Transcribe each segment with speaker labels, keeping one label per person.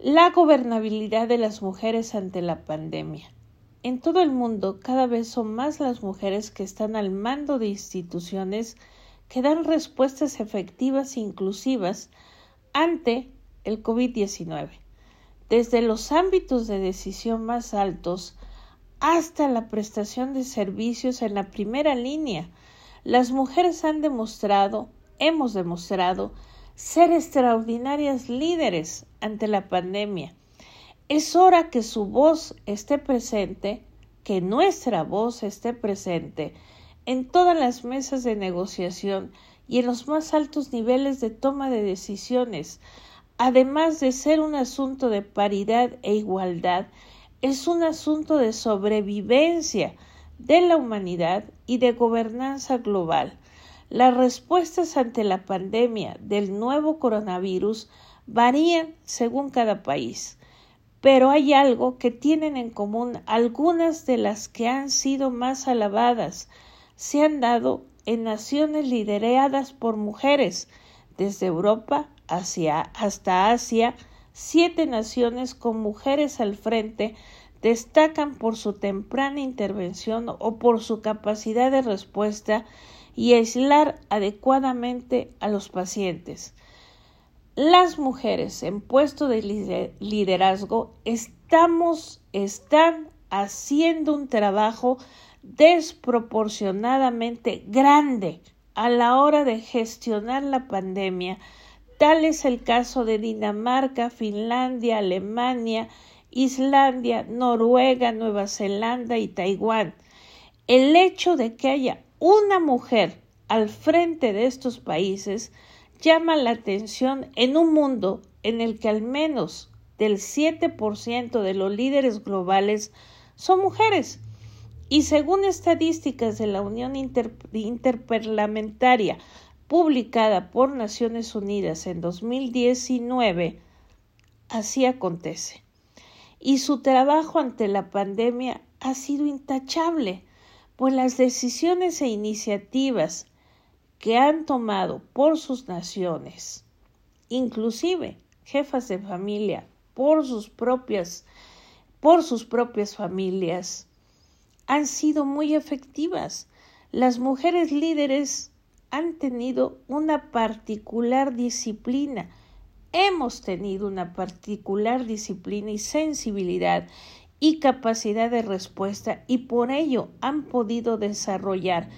Speaker 1: La gobernabilidad de las mujeres ante la pandemia. En todo el mundo cada vez son más las mujeres que están al mando de instituciones que dan respuestas efectivas e inclusivas ante el COVID-19, desde los ámbitos de decisión más altos hasta la prestación de servicios en la primera línea. Las mujeres han demostrado, hemos demostrado, ser extraordinarias líderes ante la pandemia. Es hora que su voz esté presente, que nuestra voz esté presente en todas las mesas de negociación y en los más altos niveles de toma de decisiones. Además de ser un asunto de paridad e igualdad, es un asunto de sobrevivencia de la humanidad y de gobernanza global. Las respuestas ante la pandemia del nuevo coronavirus varían según cada país, pero hay algo que tienen en común algunas de las que han sido más alabadas, se han dado en naciones lideradas por mujeres, desde Europa hasta Asia, siete naciones con mujeres al frente destacan por su temprana intervención o por su capacidad de respuesta y aislar adecuadamente a los pacientes. Las mujeres en puesto de liderazgo estamos, están haciendo un trabajo desproporcionadamente grande a la hora de gestionar la pandemia. Tal es el caso de Dinamarca, Finlandia, Alemania, Islandia, Noruega, Nueva Zelanda y Taiwán. El hecho de que haya una mujer al frente de estos países llama la atención en un mundo en el que al menos del 7% de los líderes globales son mujeres. Y según estadísticas de la Unión Interparlamentaria publicada por Naciones Unidas en 2019, así acontece. Y su trabajo ante la pandemia ha sido intachable pues las decisiones e iniciativas que han tomado por sus naciones, inclusive jefas de familia, por sus propias, por sus propias familias, han sido muy efectivas. Las mujeres líderes han tenido una particular disciplina, hemos tenido una particular disciplina y sensibilidad y capacidad de respuesta y por ello han podido desarrollar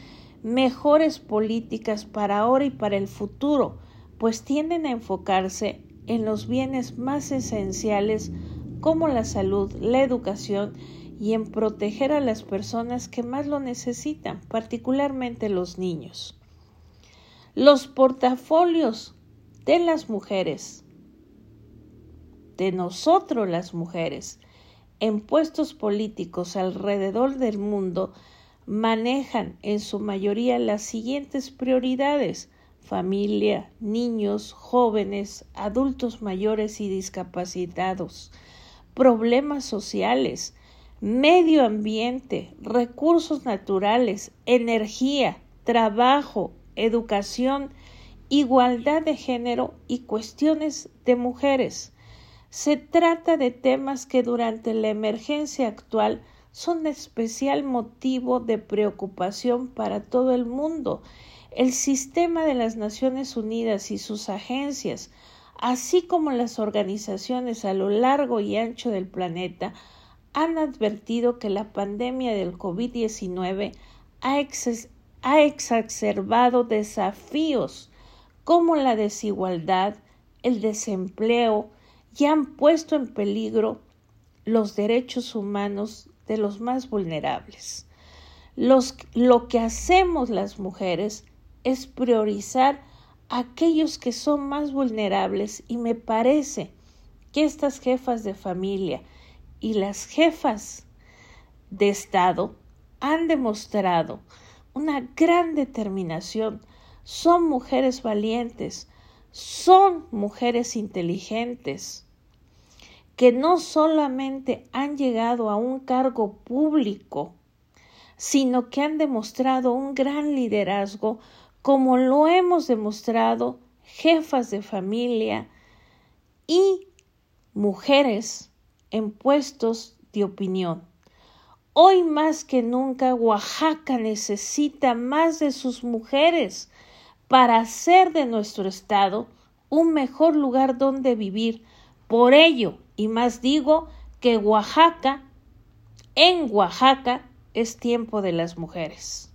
Speaker 1: mejores políticas para ahora y para el futuro, pues tienden a enfocarse en los bienes más esenciales como la salud, la educación y en proteger a las personas que más lo necesitan, particularmente los niños. Los portafolios de las mujeres, de nosotros las mujeres, en puestos políticos alrededor del mundo manejan en su mayoría las siguientes prioridades familia, niños, jóvenes, adultos mayores y discapacitados, problemas sociales, medio ambiente, recursos naturales, energía, trabajo, educación, igualdad de género y cuestiones de mujeres. Se trata de temas que durante la emergencia actual son especial motivo de preocupación para todo el mundo. El sistema de las Naciones Unidas y sus agencias, así como las organizaciones a lo largo y ancho del planeta, han advertido que la pandemia del COVID-19 ha, ha exacerbado desafíos como la desigualdad, el desempleo, y han puesto en peligro los derechos humanos de los más vulnerables. lo que hacemos las mujeres es priorizar a aquellos que son más vulnerables y me parece que estas jefas de familia y las jefas de Estado han demostrado una gran determinación. Son mujeres valientes, son mujeres inteligentes, que no solamente han llegado a un cargo público, sino que han demostrado un gran liderazgo como lo hemos demostrado jefas de familia y mujeres en puestos de opinión. Hoy más que nunca Oaxaca necesita más de sus mujeres para hacer de nuestro estado un mejor lugar donde vivir. Por ello, y más digo, que Oaxaca, en Oaxaca, es tiempo de las mujeres.